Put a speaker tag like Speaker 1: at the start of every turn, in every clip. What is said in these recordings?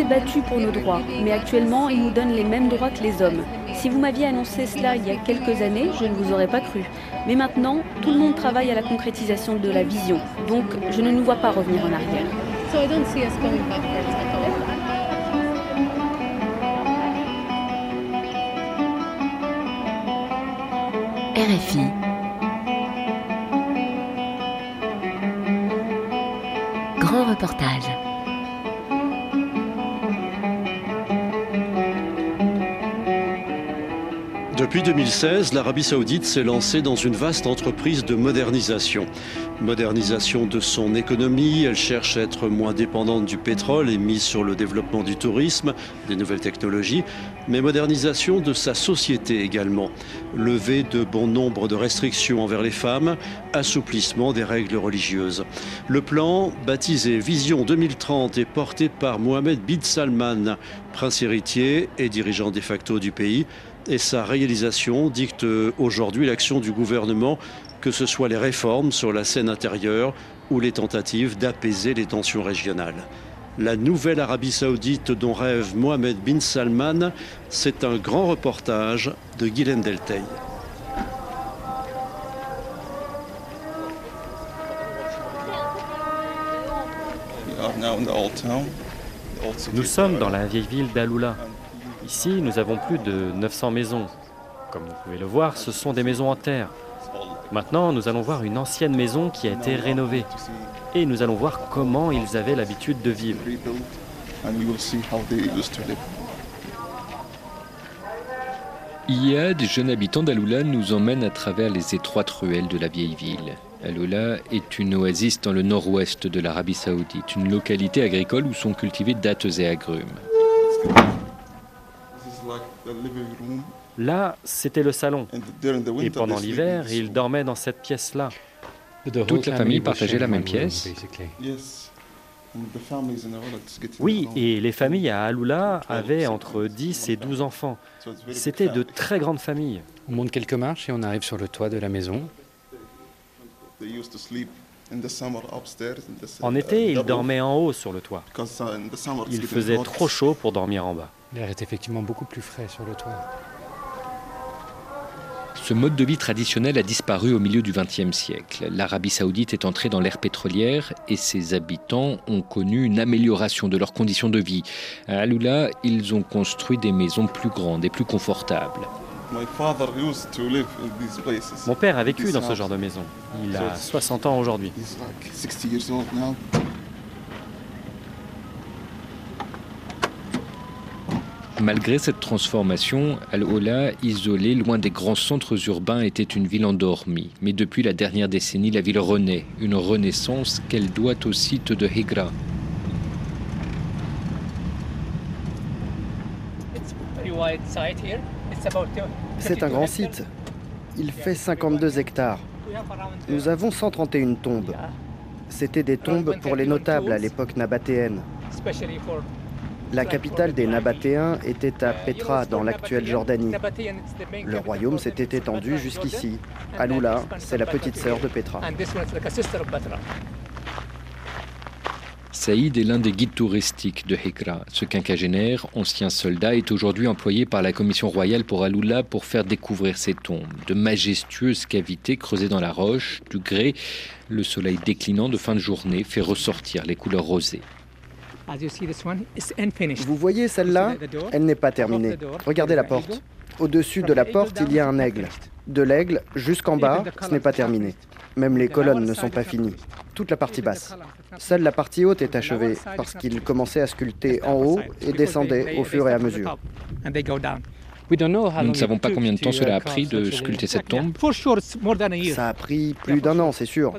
Speaker 1: S'est battu pour nos droits, mais actuellement, ils nous donnent les mêmes droits que les hommes. Si vous m'aviez annoncé cela il y a quelques années, je ne vous aurais pas cru. Mais maintenant, tout le monde travaille à la concrétisation de la vision. Donc, je ne nous vois pas revenir en arrière.
Speaker 2: RFI. Grand reportage.
Speaker 3: Depuis 2016, l'Arabie saoudite s'est lancée dans une vaste entreprise de modernisation. Modernisation de son économie, elle cherche à être moins dépendante du pétrole et mise sur le développement du tourisme, des nouvelles technologies, mais modernisation de sa société également. Levée de bon nombre de restrictions envers les femmes, assouplissement des règles religieuses. Le plan, baptisé Vision 2030, est porté par Mohamed bin Salman, prince héritier et dirigeant de facto du pays et sa réalisation dicte aujourd'hui l'action du gouvernement, que ce soit les réformes sur la scène intérieure ou les tentatives d'apaiser les tensions régionales. La nouvelle Arabie saoudite dont rêve Mohamed bin Salman, c'est un grand reportage de Guylaine Delteil.
Speaker 4: Nous sommes dans la vieille ville d'Aloula. Ici, nous avons plus de 900 maisons. Comme vous pouvez le voir, ce sont des maisons en terre. Maintenant, nous allons voir une ancienne maison qui a été rénovée. Et nous allons voir comment ils avaient l'habitude de vivre.
Speaker 5: Iyad, jeune habitant d'Aloula, nous emmène à travers les étroites ruelles de la vieille ville. Aloula est une oasis dans le nord-ouest de l'Arabie saoudite, une localité agricole où sont cultivés dattes et agrumes.
Speaker 4: Là, c'était le salon. Et pendant l'hiver, ils dormaient dans cette pièce-là.
Speaker 5: Toute la famille partageait la même pièce
Speaker 4: Oui, et les familles à Aloula avaient entre 10 et 12 enfants. C'était de très grandes familles.
Speaker 6: On monte quelques marches et on arrive sur le toit de la maison.
Speaker 4: En été, ils dormaient en haut sur le toit. Il faisait trop chaud pour dormir en bas.
Speaker 6: L'air est effectivement beaucoup plus frais sur le toit.
Speaker 5: Ce mode de vie traditionnel a disparu au milieu du XXe siècle. L'Arabie saoudite est entrée dans l'ère pétrolière et ses habitants ont connu une amélioration de leurs conditions de vie. À Aloula, ils ont construit des maisons plus grandes et plus confortables.
Speaker 4: Mon père a vécu dans ce genre de maison. Il a 60 ans aujourd'hui.
Speaker 5: Malgré cette transformation, Al-Ola, isolée, loin des grands centres urbains, était une ville endormie. Mais depuis la dernière décennie, la ville renaît, une renaissance qu'elle doit au site de Hegra.
Speaker 7: C'est un grand site. Il fait 52 hectares. Nous avons 131 tombes. C'était des tombes pour les notables à l'époque nabatéenne. La capitale des Nabatéens était à Petra, dans l'actuelle Jordanie. Le royaume s'était étendu jusqu'ici. Aloula, c'est la petite sœur de Petra.
Speaker 5: Saïd est l'un des guides touristiques de Hekra. Ce quinquagénaire, ancien soldat, est aujourd'hui employé par la Commission royale pour Aloula pour faire découvrir ses tombes. De majestueuses cavités creusées dans la roche, du grès, le soleil déclinant de fin de journée fait ressortir les couleurs rosées.
Speaker 7: Vous voyez celle-là Elle n'est pas terminée. Regardez la porte. Au-dessus de la porte, il y a un aigle. De l'aigle jusqu'en bas, ce n'est pas terminé. Même les colonnes ne sont pas finies. Toute la partie basse. Seule la partie haute est achevée parce qu'il commençait à sculpter en haut et descendait au fur et à mesure.
Speaker 5: Nous ne savons pas combien de temps cela a pris de sculpter cette tombe.
Speaker 7: Ça a pris plus d'un an, c'est sûr.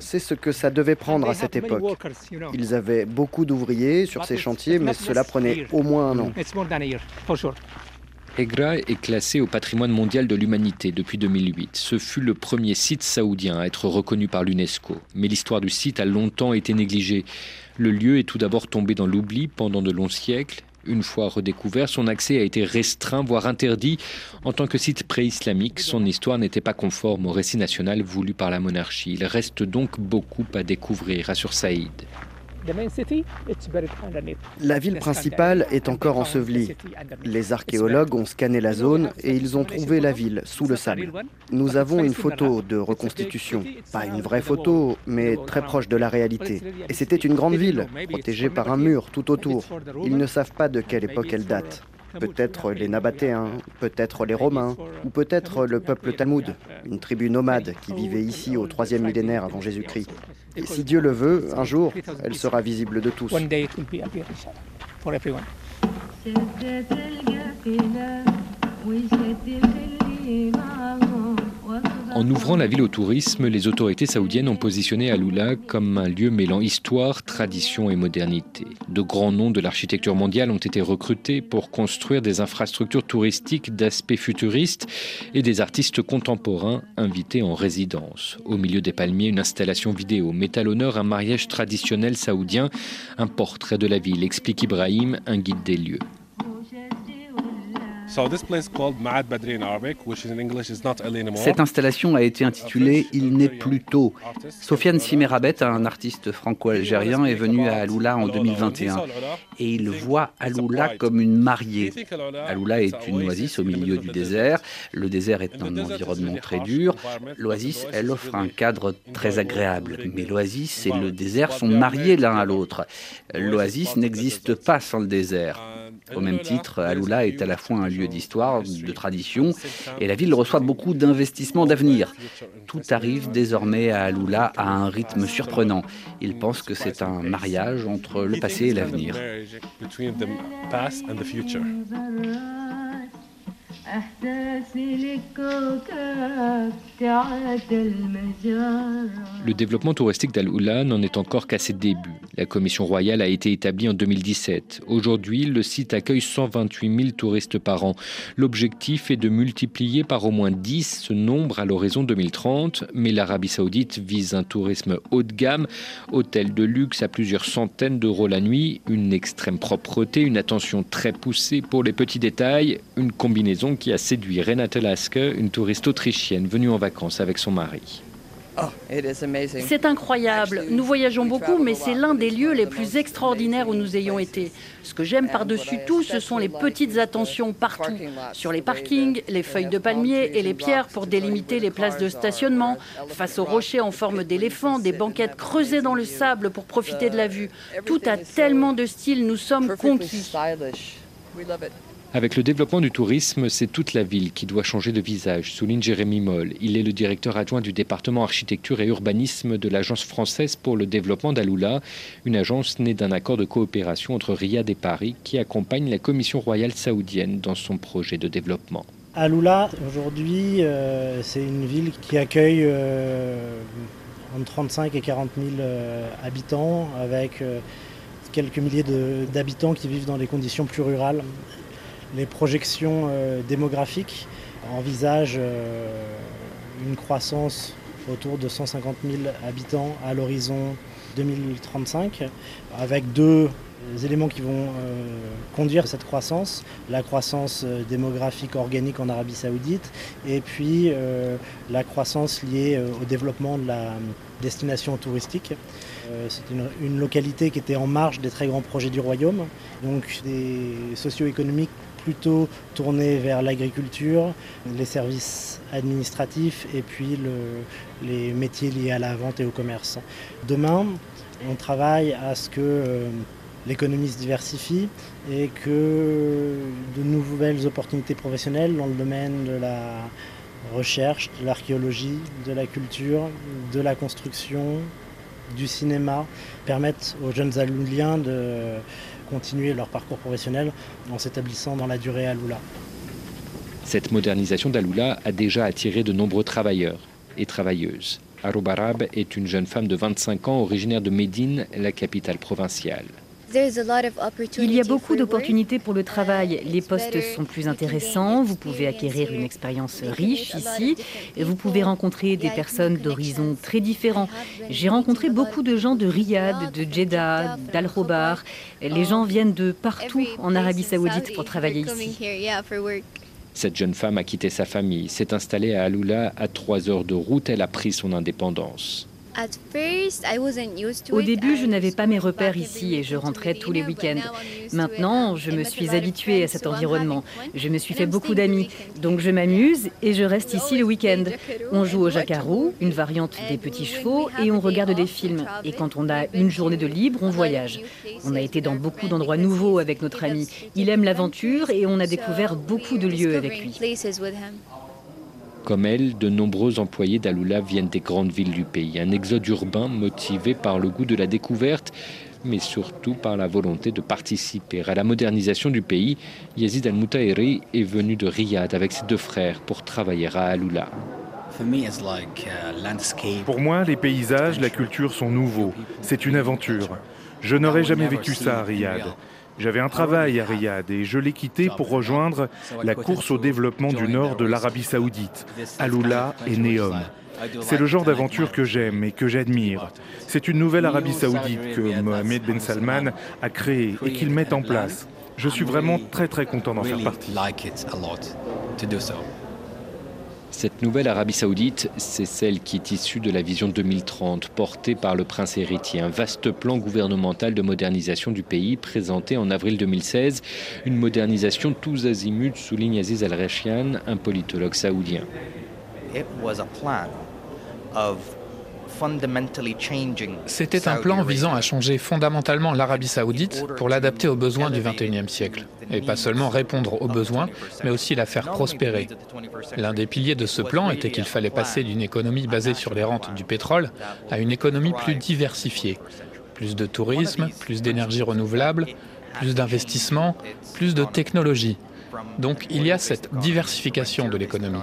Speaker 7: C'est ce que ça devait prendre à cette époque. Ils avaient beaucoup d'ouvriers sur ces chantiers, mais cela prenait au moins un an.
Speaker 5: Egra est classé au patrimoine mondial de l'humanité depuis 2008. Ce fut le premier site saoudien à être reconnu par l'UNESCO. Mais l'histoire du site a longtemps été négligée. Le lieu est tout d'abord tombé dans l'oubli pendant de longs siècles. Une fois redécouvert, son accès a été restreint, voire interdit. En tant que site pré-islamique, son histoire n'était pas conforme au récit national voulu par la monarchie. Il reste donc beaucoup à découvrir, assure Saïd.
Speaker 7: La ville principale est encore ensevelie. Les archéologues ont scanné la zone et ils ont trouvé la ville sous le sable. Nous avons une photo de reconstitution. Pas une vraie photo, mais très proche de la réalité. Et c'était une grande ville, protégée par un mur tout autour. Ils ne savent pas de quelle époque elle date. Peut-être les Nabatéens, peut-être les Romains, ou peut-être le peuple Talmud, une tribu nomade qui vivait ici au troisième millénaire avant Jésus-Christ. Et si Dieu le veut, un jour, elle sera visible de tous.
Speaker 5: En ouvrant la ville au tourisme, les autorités saoudiennes ont positionné Aloula comme un lieu mêlant histoire, tradition et modernité. De grands noms de l'architecture mondiale ont été recrutés pour construire des infrastructures touristiques d'aspect futuriste et des artistes contemporains invités en résidence. Au milieu des palmiers, une installation vidéo met à l'honneur un mariage traditionnel saoudien, un portrait de la ville, explique Ibrahim, un guide des lieux.
Speaker 8: Cette installation a été intitulée Il n'est plus tôt. Sofiane Simerabet, un artiste franco-algérien, est venu à Aloula en 2021 et il voit Aloula comme une mariée. Aloula? Est une oasis au milieu du désert. Le désert est un environnement très dur. L'oasis, elle offre un cadre très agréable. Mais l'oasis et le désert sont mariés l'un à l'autre. L'oasis n'existe pas sans le désert. Au même titre, Aloula est à la fois un lieu d'histoire, de tradition, et la ville reçoit beaucoup d'investissements d'avenir. Tout arrive désormais à Aloula à un rythme surprenant. Il pense que c'est un mariage entre le passé et l'avenir.
Speaker 5: Le développement touristique d'Al-Oula n'en est encore qu'à ses débuts. La commission royale a été établie en 2017. Aujourd'hui, le site accueille 128 000 touristes par an. L'objectif est de multiplier par au moins 10 ce nombre à l'horizon 2030, mais l'Arabie saoudite vise un tourisme haut de gamme, hôtel de luxe à plusieurs centaines d'euros la nuit, une extrême propreté, une attention très poussée pour les petits détails, une combinaison qui a séduit Renate Laske, une touriste autrichienne venue en vacances avec son mari.
Speaker 1: Oh, c'est incroyable. Nous voyageons beaucoup, mais c'est l'un des lieux les plus extraordinaires où nous ayons été. Ce que j'aime par-dessus tout, ce sont les petites attentions partout. Sur les parkings, les feuilles de palmier et les pierres pour délimiter les places de stationnement. Face aux rochers en forme d'éléphant, des banquettes creusées dans le sable pour profiter de la vue. Tout a tellement de style, nous sommes conquis.
Speaker 5: Avec le développement du tourisme, c'est toute la ville qui doit changer de visage, souligne Jérémy Moll. Il est le directeur adjoint du département architecture et urbanisme de l'Agence française pour le développement d'Aloula, une agence née d'un accord de coopération entre Riyad et Paris qui accompagne la Commission royale saoudienne dans son projet de développement.
Speaker 9: Aloula, aujourd'hui, euh, c'est une ville qui accueille euh, entre 35 et 40 000 euh, habitants, avec quelques milliers d'habitants qui vivent dans des conditions plus rurales les projections euh, démographiques envisagent euh, une croissance autour de 150 000 habitants à l'horizon 2035, avec deux éléments qui vont euh, conduire cette croissance, la croissance démographique organique en Arabie saoudite et puis la croissance liée au développement de la destination touristique. C'est une, une, localité qui était en marge des très grands projets du royaume, donc des socio-économiques plutôt tourné vers l'agriculture, les services administratifs et puis les métiers liés à la vente et au commerce. Demain, on travaille à ce que euh, l'économie se diversifie et que de nouvelles opportunités professionnelles dans le domaine de la recherche, de l'archéologie, de la culture, de la construction, du cinéma permettent aux jeunes alouliens de continuer leur parcours professionnel en s'établissant dans la durée à Lula.
Speaker 5: Cette modernisation d'Aloula a déjà attiré de nombreux travailleurs et travailleuses. Aroubarab est une jeune femme de 25 ans originaire de Médine, la capitale provinciale.
Speaker 1: Il y a beaucoup d'opportunités pour le travail. Les postes sont plus intéressants. Vous pouvez acquérir une expérience riche ici. Vous pouvez rencontrer des personnes d'horizons très différents. J'ai rencontré beaucoup de gens de Riyad, de Jeddah, d'Al-Robar. Les gens viennent de partout en Arabie saoudite pour travailler ici.
Speaker 5: Cette jeune femme a quitté sa famille, s'est installée à Aloula à trois heures de route. Elle a pris son indépendance.
Speaker 10: Au début, je n'avais pas mes repères ici et je rentrais tous les week-ends. Maintenant, je me suis habituée à cet environnement. Je me suis fait beaucoup d'amis. Donc je m'amuse et je reste ici le week-end. On joue au jacarou, une variante des petits chevaux, et on regarde des films. Et quand on a une journée de libre, on voyage. On a été dans beaucoup d'endroits nouveaux avec notre ami. Il aime l'aventure et on a découvert beaucoup de lieux avec lui.
Speaker 5: Comme elle, de nombreux employés d'Aloula viennent des grandes villes du pays. Un exode urbain motivé par le goût de la découverte, mais surtout par la volonté de participer à la modernisation du pays. Yazid Al-Moutairi est venu de Riyad avec ses deux frères pour travailler à Aloula.
Speaker 8: Pour moi, les paysages, la culture sont nouveaux. C'est une aventure. Je n'aurais jamais vécu ça à Riyad. J'avais un travail à Riyad et je l'ai quitté pour rejoindre la course au développement du nord de l'Arabie saoudite, Aloula et Neom. C'est le genre d'aventure que j'aime et que j'admire. C'est une nouvelle Arabie saoudite que Mohamed Ben Salman a créée et qu'il met en place. Je suis vraiment très très content d'en faire partie.
Speaker 5: Cette nouvelle Arabie saoudite, c'est celle qui est issue de la vision 2030 portée par le prince héritier, un vaste plan gouvernemental de modernisation du pays présenté en avril 2016, une modernisation tous azimuts, souligne Aziz Al-Rashian, un politologue saoudien.
Speaker 11: C'était un plan visant à changer fondamentalement l'Arabie saoudite pour l'adapter aux besoins du XXIe siècle. Et pas seulement répondre aux besoins, mais aussi la faire prospérer. L'un des piliers de ce plan était qu'il fallait passer d'une économie basée sur les rentes du pétrole à une économie plus diversifiée. Plus de tourisme, plus d'énergie renouvelable, plus d'investissement, plus de technologie. Donc il y a cette diversification de l'économie.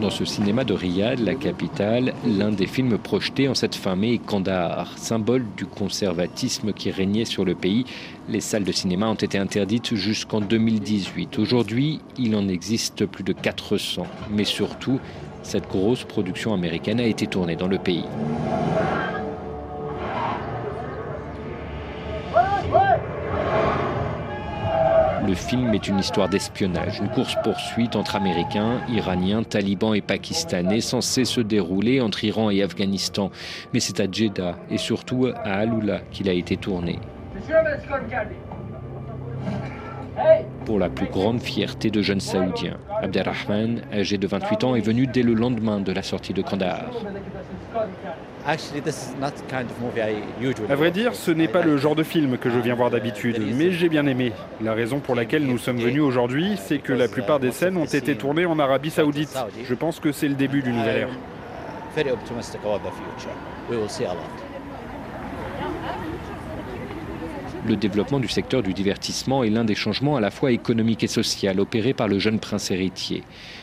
Speaker 5: Dans ce cinéma de Riyad, la capitale, l'un des films projetés en cette fin mai est Kandahar, symbole du conservatisme qui régnait sur le pays. Les salles de cinéma ont été interdites jusqu'en 2018. Aujourd'hui, il en existe plus de 400. Mais surtout, cette grosse production américaine a été tournée dans le pays. Le film est une histoire d'espionnage, une course-poursuite entre Américains, Iraniens, Talibans et Pakistanais censée se dérouler entre Iran et Afghanistan. Mais c'est à Jeddah et surtout à Aloula qu'il a été tourné. Pour la plus grande fierté de jeunes Saoudiens, Abdelrahman, âgé de 28 ans, est venu dès le lendemain de la sortie de Kandahar.
Speaker 12: À vrai dire, ce n'est pas le genre de film que je viens voir d'habitude, mais j'ai bien aimé. La raison pour laquelle nous sommes venus aujourd'hui, c'est que la plupart des scènes ont été tournées en Arabie saoudite. Je pense que c'est le début d'une nouvelle ère.
Speaker 5: Le développement du secteur du divertissement est l'un des changements à la fois économiques et social opérés par le jeune prince héritier.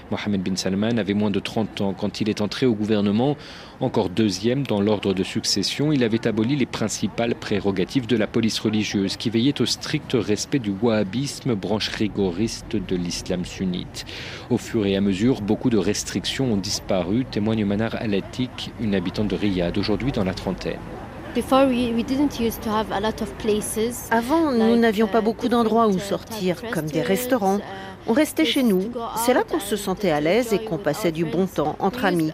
Speaker 5: Mohamed bin Salman avait moins de 30 ans quand il est entré au gouvernement. Encore deuxième dans l'ordre de succession, il avait aboli les principales prérogatives de la police religieuse qui veillait au strict respect du wahhabisme, branche rigoriste de l'islam sunnite. Au fur et à mesure, beaucoup de restrictions ont disparu, témoigne Manar Alatik, une habitante de Riyad, aujourd'hui dans la trentaine.
Speaker 13: Avant, nous n'avions pas beaucoup d'endroits où sortir, comme des restaurants. On restait chez nous. C'est là qu'on se sentait à l'aise et qu'on passait du bon temps entre amis.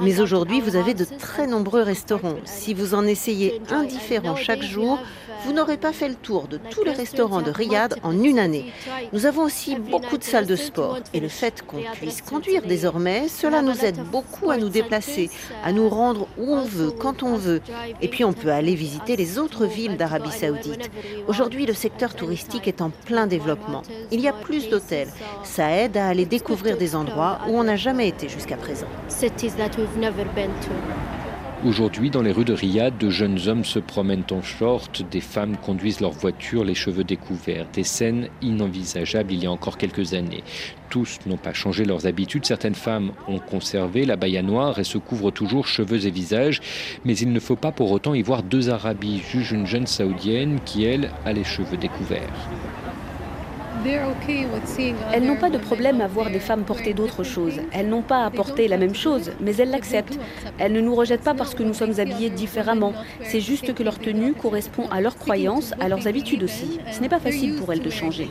Speaker 13: Mais aujourd'hui, vous avez de très nombreux restaurants. Si vous en essayez un différent chaque jour, vous n'aurez pas fait le tour de tous les restaurants de Riyad en une année. Nous avons aussi beaucoup de salles de sport et le fait qu'on puisse conduire désormais, cela nous aide beaucoup à nous déplacer, à nous rendre où on veut, quand on veut. Et puis on peut aller visiter les autres villes d'Arabie saoudite. Aujourd'hui, le secteur touristique est en plein développement. Il y a plus d'hôtels. Ça aide à aller découvrir des endroits où on n'a jamais été jusqu'à présent.
Speaker 5: Aujourd'hui, dans les rues de Riyad, de jeunes hommes se promènent en short, des femmes conduisent leurs voitures, les cheveux découverts, des scènes inenvisageables il y a encore quelques années. Tous n'ont pas changé leurs habitudes, certaines femmes ont conservé la baya noire et se couvrent toujours cheveux et visages, mais il ne faut pas pour autant y voir deux Arabies, juge une jeune saoudienne qui, elle, a les cheveux découverts.
Speaker 1: Elles n'ont pas de problème à voir des femmes porter d'autres choses. Elles n'ont pas à porter la même chose, mais elles l'acceptent. Elles ne nous rejettent pas parce que nous sommes habillés différemment. C'est juste que leur tenue correspond à leurs croyances, à leurs habitudes aussi. Ce n'est pas facile pour elles de changer.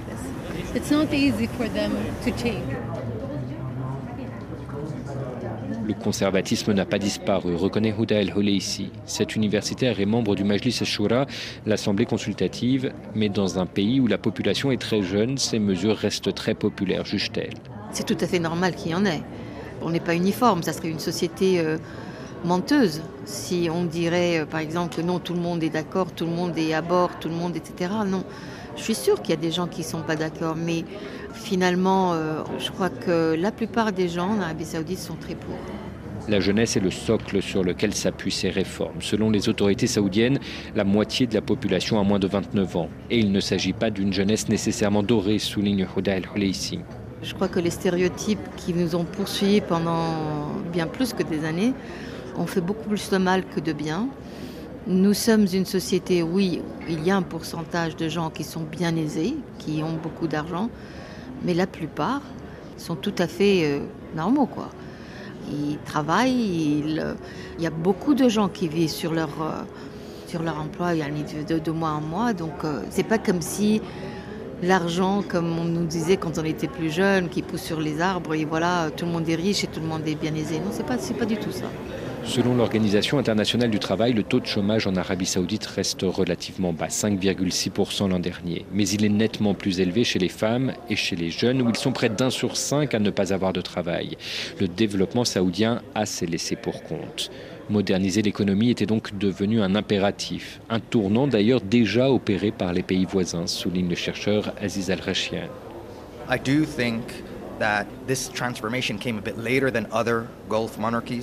Speaker 5: Le conservatisme n'a pas disparu, reconnaît Houda El Holeisi. Cette universitaire est membre du Majlis Shura, l'assemblée consultative, mais dans un pays où la population est très jeune, ces mesures restent très populaires, juge-t-elle.
Speaker 14: C'est tout à fait normal qu'il y en ait. On n'est pas uniforme, ça serait une société euh, menteuse si on dirait euh, par exemple que non, tout le monde est d'accord, tout le monde est à bord, tout le monde, etc. Non, je suis sûre qu'il y a des gens qui ne sont pas d'accord, mais finalement, euh, je crois que la plupart des gens en Arabie Saoudite sont très pour.
Speaker 5: La jeunesse est le socle sur lequel s'appuient ces réformes. Selon les autorités saoudiennes, la moitié de la population a moins de 29 ans. Et il ne s'agit pas d'une jeunesse nécessairement dorée, souligne Houda El ici.
Speaker 14: Je crois que les stéréotypes qui nous ont poursuivis pendant bien plus que des années ont fait beaucoup plus de mal que de bien. Nous sommes une société, oui, il y a un pourcentage de gens qui sont bien aisés, qui ont beaucoup d'argent, mais la plupart sont tout à fait euh, normaux, quoi. Ils travaillent, euh, il y a beaucoup de gens qui vivent sur leur, euh, sur leur emploi de, de mois en mois, donc c'est pas comme si l'argent, comme on nous disait quand on était plus jeune, qui pousse sur les arbres et voilà, tout le monde est riche et tout le monde est bien aisé. Non, c'est pas, pas du tout ça.
Speaker 5: Selon l'Organisation internationale du travail, le taux de chômage en Arabie saoudite reste relativement bas, 5,6% l'an dernier. Mais il est nettement plus élevé chez les femmes et chez les jeunes, où ils sont près d'un sur cinq à ne pas avoir de travail. Le développement saoudien a ses laissés pour compte. Moderniser l'économie était donc devenu un impératif, un tournant d'ailleurs déjà opéré par les pays voisins, souligne le chercheur Aziz Al-Rashian.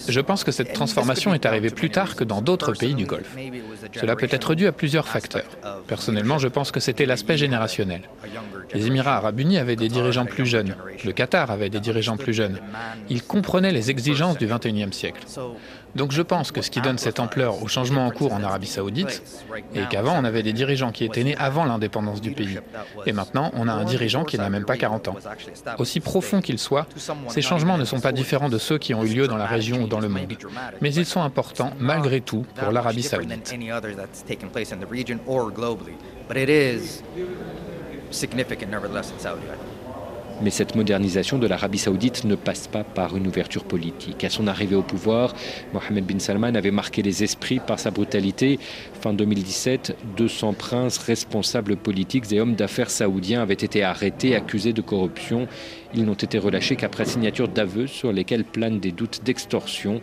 Speaker 11: Je pense que cette transformation est arrivée plus tard que dans d'autres pays du Golfe. Cela peut être dû à plusieurs facteurs. Personnellement, je pense que c'était l'aspect générationnel. Les Émirats arabes unis avaient des dirigeants plus jeunes. Le Qatar avait des dirigeants plus jeunes. Ils comprenaient les exigences du XXIe siècle. Donc je pense que ce qui donne cette ampleur au changement en cours en Arabie saoudite est qu'avant on avait des dirigeants qui étaient nés avant l'indépendance du pays. Et maintenant on a un dirigeant qui n'a même pas 40 ans. Aussi profond qu'ils soient, ces changements ne sont pas différents de ceux qui ont eu lieu dans la région ou dans le monde. Mais ils sont importants malgré tout pour l'Arabie saoudite.
Speaker 5: Mais cette modernisation de l'Arabie saoudite ne passe pas par une ouverture politique. À son arrivée au pouvoir, Mohamed bin Salman avait marqué les esprits par sa brutalité. Fin 2017, 200 princes, responsables politiques et hommes d'affaires saoudiens avaient été arrêtés, accusés de corruption. Ils n'ont été relâchés qu'après signature d'aveux sur lesquels planent des doutes d'extorsion.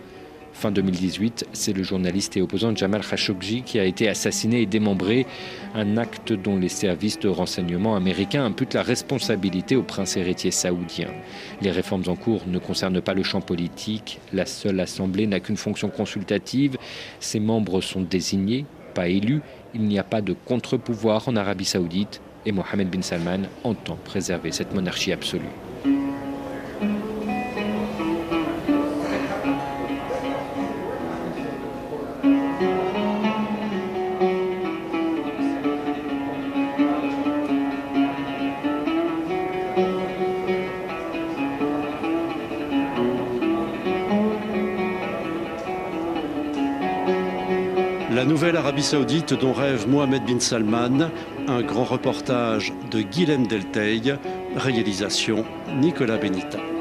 Speaker 5: Fin 2018, c'est le journaliste et opposant Jamal Khashoggi qui a été assassiné et démembré, un acte dont les services de renseignement américains imputent la responsabilité au prince héritier saoudien. Les réformes en cours ne concernent pas le champ politique, la seule assemblée n'a qu'une fonction consultative, ses membres sont désignés, pas élus, il n'y a pas de contre-pouvoir en Arabie saoudite. Et Mohamed bin Salman entend préserver cette monarchie absolue.
Speaker 3: Nouvelle Arabie Saoudite dont rêve Mohamed bin Salman, un grand reportage de Guilhem Delteil, réalisation Nicolas Benita.